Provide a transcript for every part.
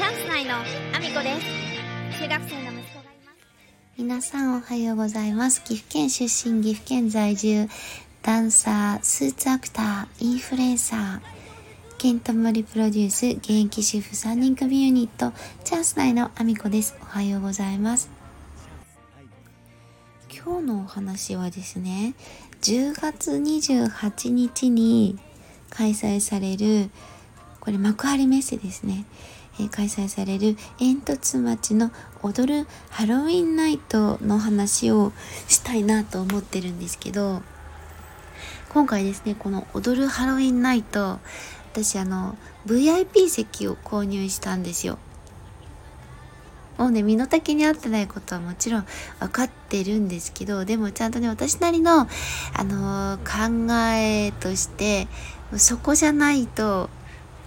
チャンス内のアミコです中学生の息子がいます皆さんおはようございます。岐阜県出身、岐阜県在住、ダンサー、スーツアクター、インフルエンサー、ケントモリプロデュース、現役主婦3人組ユニット、チャンス内のアミコです。おはようございます。今日のお話はですね、10月28日に開催される、これ幕張メッセですね。えー開催される煙突町の踊るハロウィンナイトの話をしたいなと思ってるんですけど今回ですねこの踊るハロウィンナイト私あの VIP 席を購入したんですよ。もうね身の丈に合ってないことはもちろん分かってるんですけどでもちゃんとね私なりの、あのー考えとしてそこじゃないと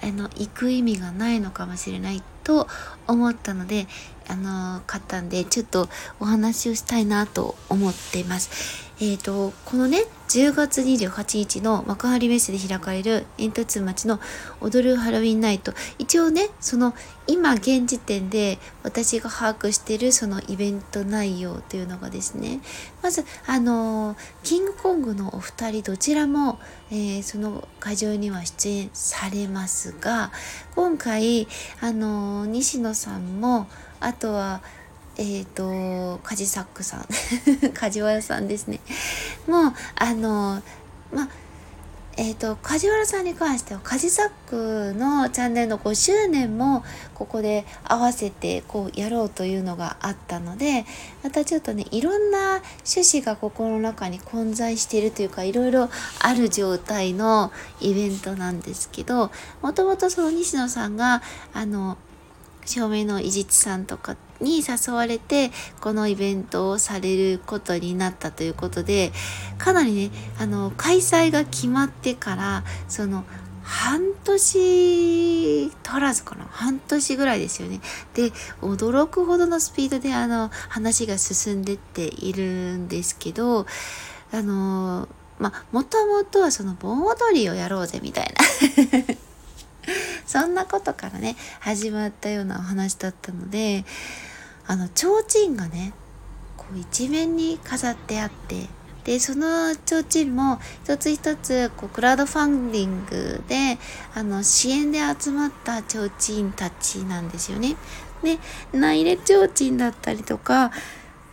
あの行く意味がないのかもしれないと思ったのであの買ったんでちょっとお話をしたいなと思っています。えっ、とこのね10月28日の幕張メッセで開かれる煙突町の踊るハロウィンナイト。一応ねその今現時点で私が把握してるそのイベント内容というのがですね。まずあのキングコングのお二人どちらも、えーその会場には出演されますが今回あの西野さんもあとはえっ、とカジサックさん。梶原さんですね。もうあのまあえっ、と梶原さんに関してはカジサックのチャンネルの5周年もここで合わせてこうやろうというのがあったのでまたちょっとねいろんな趣旨が心の中に混在しているというかいろいろある状態のイベントなんですけどもともとその西野さんがあの照明の伊地知さんとかに誘われてこのイベントをされることになったということでかなりねあの開催が決まってからその半年足らずかな？半年ぐらいですよね。で驚くほどのスピードであの話が進んでっているんですけどあのまあもともとはその盆踊りをやろうぜみたいな そんなことからね始まったようなお話だったのであの提灯がねこう一面に飾ってあってでその提灯も一つ一つこうクラウドファンディングであの支援で集まった提灯たちなんですよね。で名入れ提灯だったりとか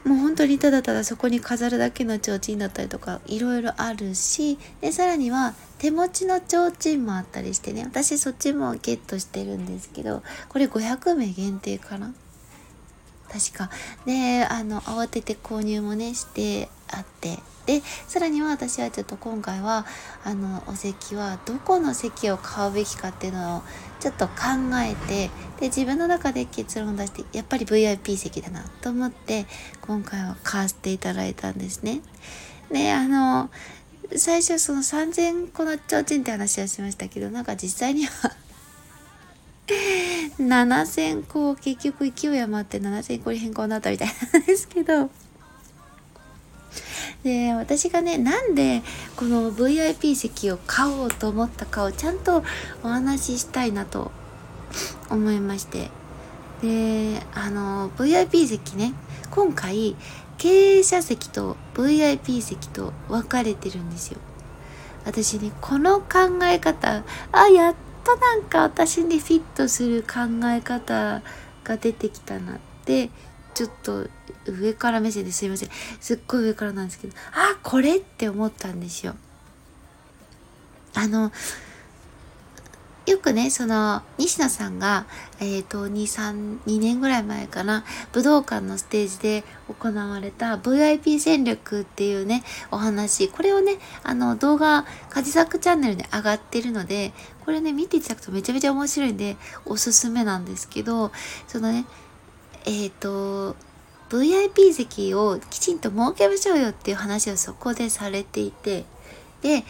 もう本当にただただそこに飾るだけの提灯だったりとかいろいろあるしでさらには手持ちの提灯もあったりしてね私そっちもゲットしてるんですけどこれ500名限定かな？確か。であの慌てて購入もねしてあって。でさらには私はちょっと今回はあのお席はどこの席を買うべきかっていうのをちょっと考えてで自分の中で結論を出してやっぱり VIP 席だなと思って今回は買わせていただいたんですね。であの最初その3000個の提灯って話はしましたけどなんか実際には7000個結局勢い余って7000個に変更になったみたいなんですけどで私がねなんでこの VIP 席を買おうと思ったかをちゃんとお話ししたいなと思いまして。であの VIP 席ね今回経営者席と VIP 席と分かれてるんですよ。私ねこの考え方あやっとなんか私にフィットする考え方が出てきたなってちょっと上から目線ですいません。すっごい上からなんですけどあこれって思ったんですよ。あのよくねその西野さんがえっ、と232年ぐらい前かな武道館のステージで行われた VIP 戦略っていうねお話。これをねあの動画カジサックチャンネルで上がってるのでこれね見ていただくとめちゃめちゃ面白いんでおすすめなんですけどそのねえっ、と VIP 席をきちんと設けましょうよっていう話をそこでされていてで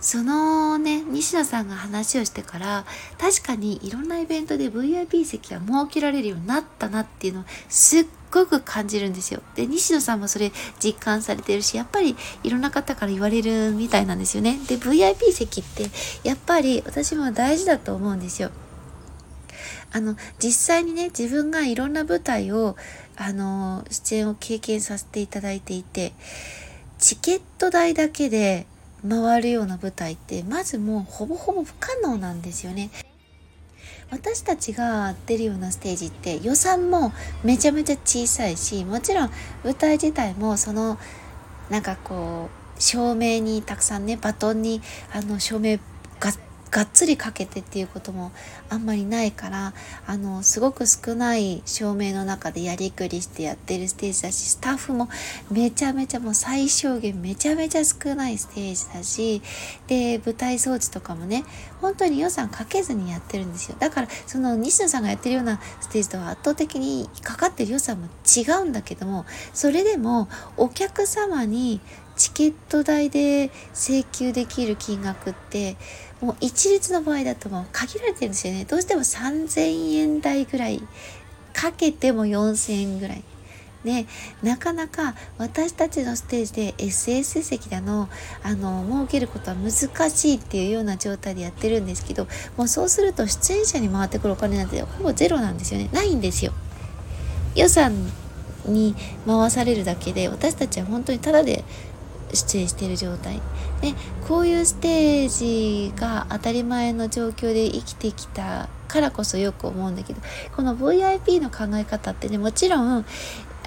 そのね西野さんが話をしてから確かにいろんなイベントで VIP 席が設けられるようになったなっていうのをすっごく感じるんですよ。で西野さんもそれ実感されてるしやっぱりいろんな方から言われるみたいなんですよね。で VIP 席ってやっぱり私も大事だと思うんですよ。あの、実際にね、自分がいろんな舞台を、あの、出演を経験させていただいていて、チケット代だけで回るような舞台って、まずもうほぼほぼ不可能なんですよね。私たちが出るようなステージって予算もめちゃめちゃ小さいしもちろん舞台自体もそのなんかこう照明にたくさんねバトンにあの照明がっつりかけてっていうこともあんまりないからあのすごく少ない照明の中でやりくりしてやってるステージだしスタッフもめちゃめちゃもう最小限めちゃめちゃ少ないステージだしで舞台装置とかもね本当に予算かけずにやってるんですよ。だからその西野さんがやってるようなステージとは圧倒的にかかってる予算も違うんだけどもそれでもお客様にチケット代で請求できる金額ってもう一律の場合だともう限られてるんですよね。どうしても3000円台ぐらいかけても4000円ぐらい。でなかなか私たちのステージで SS 席だのあの設けることは難しいっていうような状態でやってるんですけどもうそうすると出演者に回ってくるお金なんてほぼゼロなんですよね。ないんですよ。予算に回されるだけで私たちは本当にただで出演している状態。でこういうステージが当たり前の状況で生きてきたからこそよく思うんだけどこの VIP の考え方ってねもちろん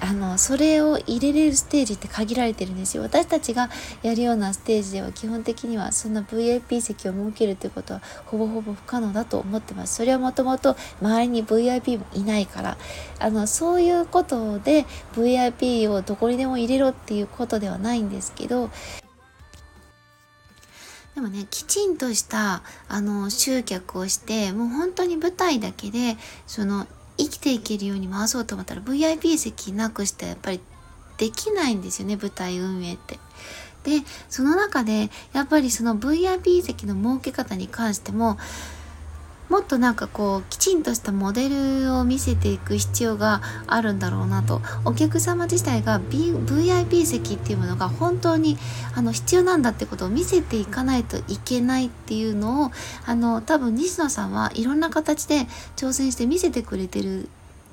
あのそれを入れれるステージって限られてるんですよ。私たちがやるようなステージでは基本的にはそんな VIP 席を設けるっていうことはほぼほぼ不可能だと思ってます。それはもともと周りに VIP もいないから。あのそういうことで VIP をどこにでも入れろっていうことではないんですけど。でもねきちんとしたあの集客をしてもう本当に舞台だけでその生きていけるように回そうと思ったら VIP 席なくしてやっぱりできないんですよね舞台運営って。でその中でやっぱりその VIP 席の設け方に関してももっとなんかこうきちんとしたモデルを見せていく必要があるんだろうなと。お客様自体が、B、VIP 席っていうものが本当にあの必要なんだってことを見せていかないといけないっていうのをあの多分西野さんはいろんな形で挑戦して見せてくれてる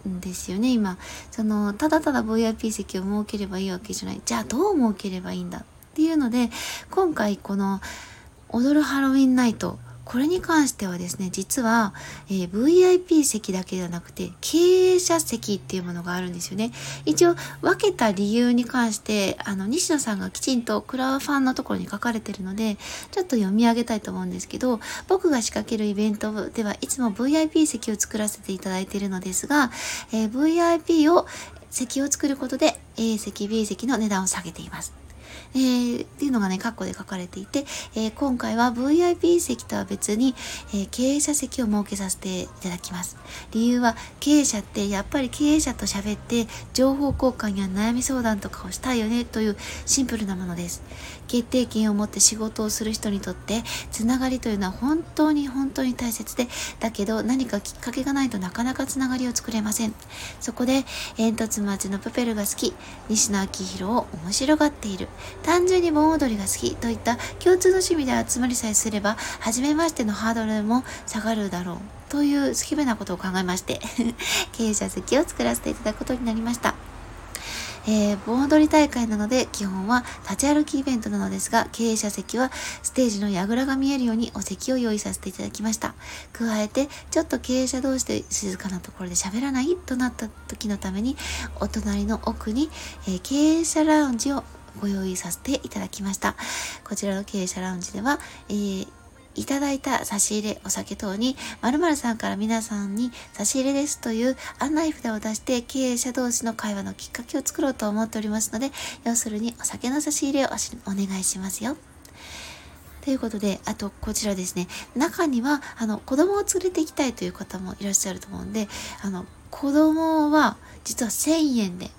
んですよね今。そのただただ VIP 席を設ければいいわけじゃない。じゃあどう設ければいいんだっていうので今回この「踊るハロウィンナイト」これに関してはですね、実は、えー、VIP 席だけではなくて、経営者席っていうものがあるんですよね。一応、分けた理由に関して、あの、西野さんがきちんとクラファンのところに書かれてるので、ちょっと読み上げたいと思うんですけど、僕が仕掛けるイベントではいつも VIP 席を作らせていただいているのですが、えー、VIP を席を作ることで A 席、B 席の値段を下げています。えー、っていうのがね、カッコで書かれていて、えー、今回は VIP 席とは別に、えー、経営者席を設けさせていただきます。理由は、経営者ってやっぱり経営者と喋って情報交換や悩み相談とかをしたいよねというシンプルなものです。決定権を持って仕事をする人にとってつながりというのは本当に本当に大切でだけど何かきっかけがないとなかなかつながりを作れませんそこで煙突町のプペルが好き西野昭弘を面白がっている単純に盆踊りが好きといった共通の趣味で集まりさえすれば初めましてのハードルも下がるだろうという好きめなことを考えまして経営者席を作らせていただくことになりましたえー、盆踊り大会なので基本は立ち歩きイベントなのですが、経営者席はステージの櫓が見えるようにお席を用意させていただきました。加えて、ちょっと経営者同士で静かなところで喋らないとなった時のために、お隣の奥に、えー、経営者ラウンジをご用意させていただきました。こちらの経営者ラウンジでは、えーいただいた差し入れ、お酒等に、〇〇さんから皆さんに差し入れですという案内札を出して経営者同士の会話のきっかけを作ろうと思っておりますので、要するにお酒の差し入れをお願いしますよ。ということで、あとこちらですね、中にはあの子供を連れて行きたいという方もいらっしゃると思うんで、あの子供は実は1000円で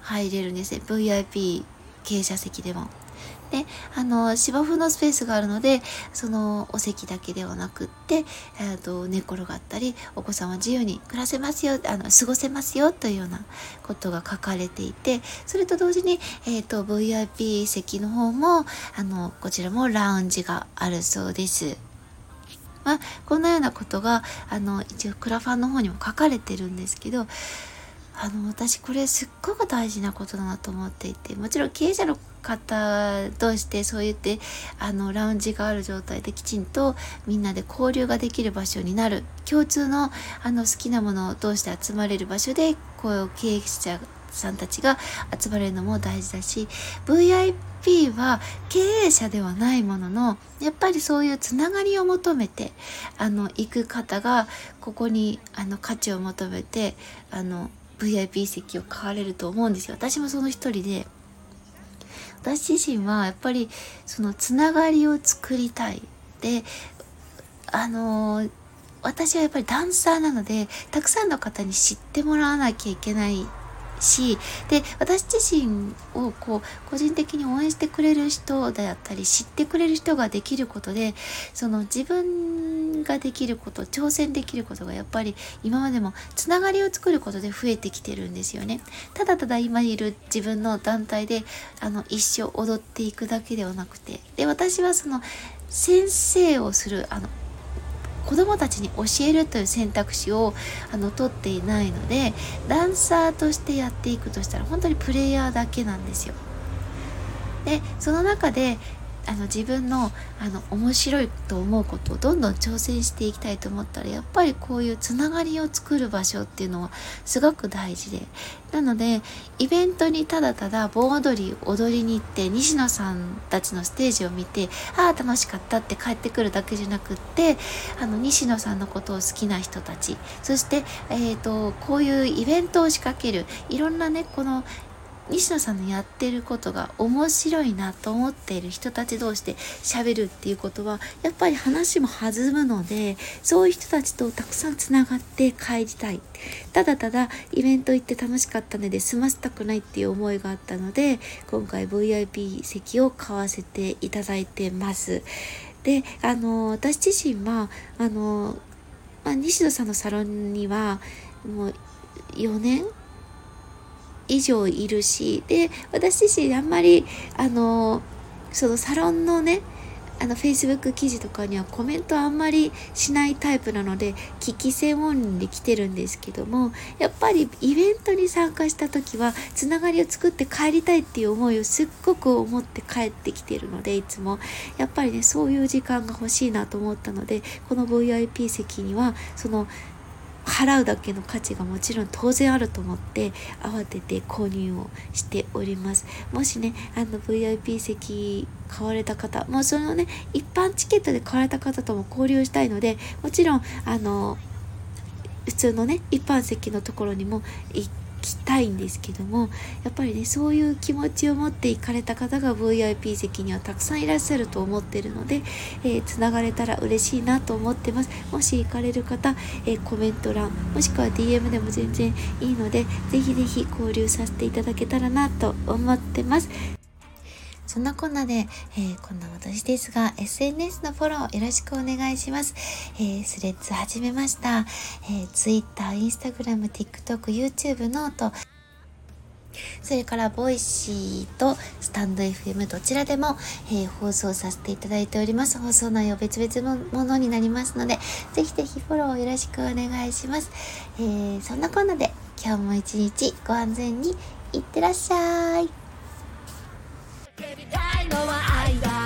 入れるんですね。VIP 経営者席でも。で、あの、芝生のスペースがあるので、そのお席だけではなくって、えっ、と、寝転がったり、お子さんは自由に暮らせますよ、あの、過ごせますよというようなことが書かれていて、それと同時に、えっ、ー、と、VIP 席の方も、あの、こちらもラウンジがあるそうです。まあ、こんなようなことがあの一応クラファンの方にも書かれてるんですけどあの私これすっごく大事なことだなと思っていてもちろん経営者の方同士でそう言ってあのラウンジがある状態できちんとみんなで交流ができる場所になる。共通のあの好きなものを通して集まれる場所でこう経営者さんたちが集まれるのも大事だし VIP は経営者ではないもののやっぱりそういうつながりを求めてあの行く方がここにあの価値を求めてあの VIP 席を買われると思うんですよ。私もその一人で、私自身はやっぱりそのつながりを作りたい。で、あのー、私はやっぱりダンサーなので、たくさんの方に知ってもらわなきゃいけないしで私自身をこう個人的に応援してくれる人であったり知ってくれる人ができることでその自分ができること挑戦できることがやっぱり今までもつながりを作ることで増えてきてるんですよね。ただただ今いる自分の団体であの一生踊っていくだけではなくてで私はその先生をするあの子供たちに教えるという選択肢をあの取っていないのでダンサーとしてやっていくとしたら本当にプレイヤーだけなんですよ。でその中であの自分のあの面白いと思うことをどんどん挑戦していきたいと思ったらやっぱりこういうつながりを作る場所っていうのはすごく大事で。なのでイベントにただただ盆踊り踊りに行って西野さんたちのステージを見てああ楽しかったって帰ってくるだけじゃなくってあの西野さんのことを好きな人たちそして、えーとこういうイベントを仕掛けるいろんなねこの西野さんのやってることが面白いなと思っている人たち同士で喋るっていうことはやっぱり話も弾むのでそういう人たちとたくさんつながって帰りたい。ただただイベント行って楽しかったので済ませたくないっていう思いがあったので今回 VIP 席を買わせていただいてます。であの私自身はあの、まあ、西野さんのサロンにはもう4年以上いるしで私自身あんまりあのそのサロンのねあの Facebook 記事とかにはコメントあんまりしないタイプなので聞き専門で来てるんですけどもやっぱりイベントに参加した時はつながりを作って帰りたいっていう思いをすっごく思って帰ってきてるのでいつも。やっぱりねそういう時間が欲しいなと思ったのでこの VIP 席にはその払うだけの価値がもちろん当然あると思って慌てて購入をしております。もしねあの VIP 席買われた方もうそのね一般チケットで買われた方とも交流したいのでもちろんあの普通のね一般席のところにも行ってきたいんですけどもやっぱりねそういう気持ちを持って行かれた方が VIP 席にはたくさんいらっしゃると思ってるのでつな、えー、がれたら嬉しいなと思ってます。もし行かれる方、えー、コメント欄もしくは DM でも全然いいのでぜひぜひ交流させていただけたらなと思ってます。そんなこんなで、えー、こんな私ですが、SNS のフォローよろしくお願いします。えー、 Threads 始めました。えー、Twitter、Instagram、TikTok、 YouTube、note、それからボイシーとスタンド FM どちらでも、えー、放送させていただいております。放送内容別々のものになりますので、ぜひぜひフォローよろしくお願いします。えー、そんなこんなで今日も一日ご安全にいってらっしゃい。のは愛だ